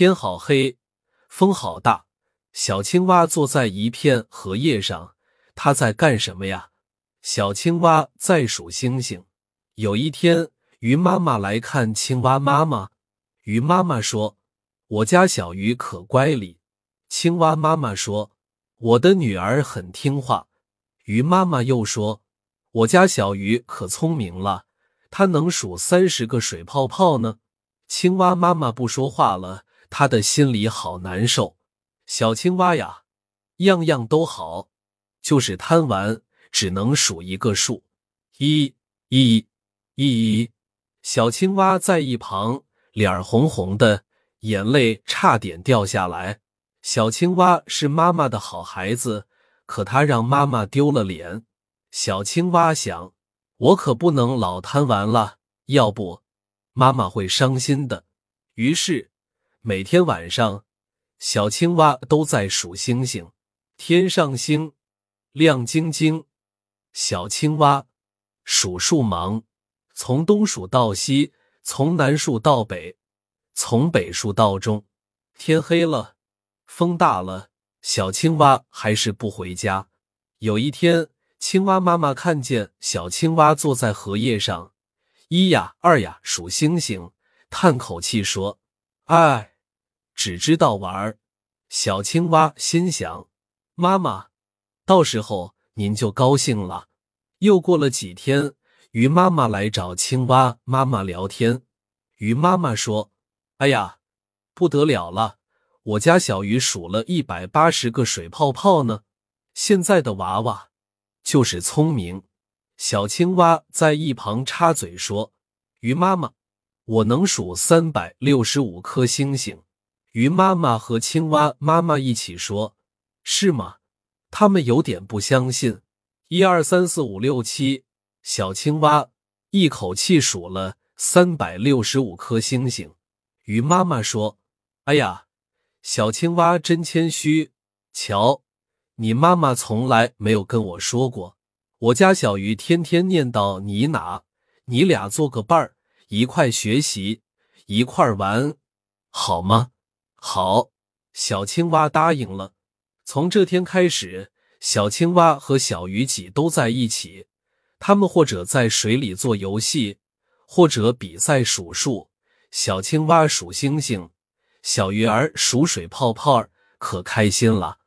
天好黑，风好大。小青蛙坐在一片荷叶上，它在干什么呀？小青蛙在数星星。有一天，鱼妈妈来看青蛙妈妈。鱼妈妈说：“我家小鱼可乖哩。”青蛙妈妈说：“我的女儿很听话。”鱼妈妈又说：“我家小鱼可聪明了，它能数三十个水泡泡呢。”青蛙妈妈不说话了，他的心里好难受。小青蛙呀，样样都好，就是贪玩，只能数一个数，一、一、一。小青蛙在一旁，脸红红的，眼泪差点掉下来。小青蛙是妈妈的好孩子，可他让妈妈丢了脸。小青蛙想，我可不能老贪玩了，要不妈妈会伤心的。于是，每天晚上。小青蛙都在数星星，天上星亮晶晶。小青蛙数数忙，从东数到西，从南数到北，从北数到中。天黑了，风大了，小青蛙还是不回家。有一天，青蛙妈妈看见小青蛙坐在荷叶上，一呀二呀数星星，叹口气说：“哎。”只知道玩，小青蛙心想：“妈妈，到时候您就高兴了。”又过了几天，鱼妈妈来找青蛙妈妈聊天。鱼妈妈说：“哎呀，不得了了！我家小鱼数了一百八十个水泡泡呢。现在的娃娃就是聪明。”小青蛙在一旁插嘴说：“鱼妈妈，我能数三百六十五颗星星。”鱼妈妈和青蛙妈妈一起说：“是吗？”他们有点不相信。一二三四五六七，小青蛙一口气数了三百六十五颗星星。鱼妈妈说：“哎呀，小青蛙真谦虚。瞧，你妈妈从来没有跟我说过，我家小鱼天天念叨你哪，你俩做个伴儿，一块学习，一块玩，好吗？”好，小青蛙答应了。从这天开始，小青蛙和小鱼几都在一起。他们或者在水里做游戏，或者比赛数数。小青蛙数星星，小鱼儿数水泡泡，可开心了。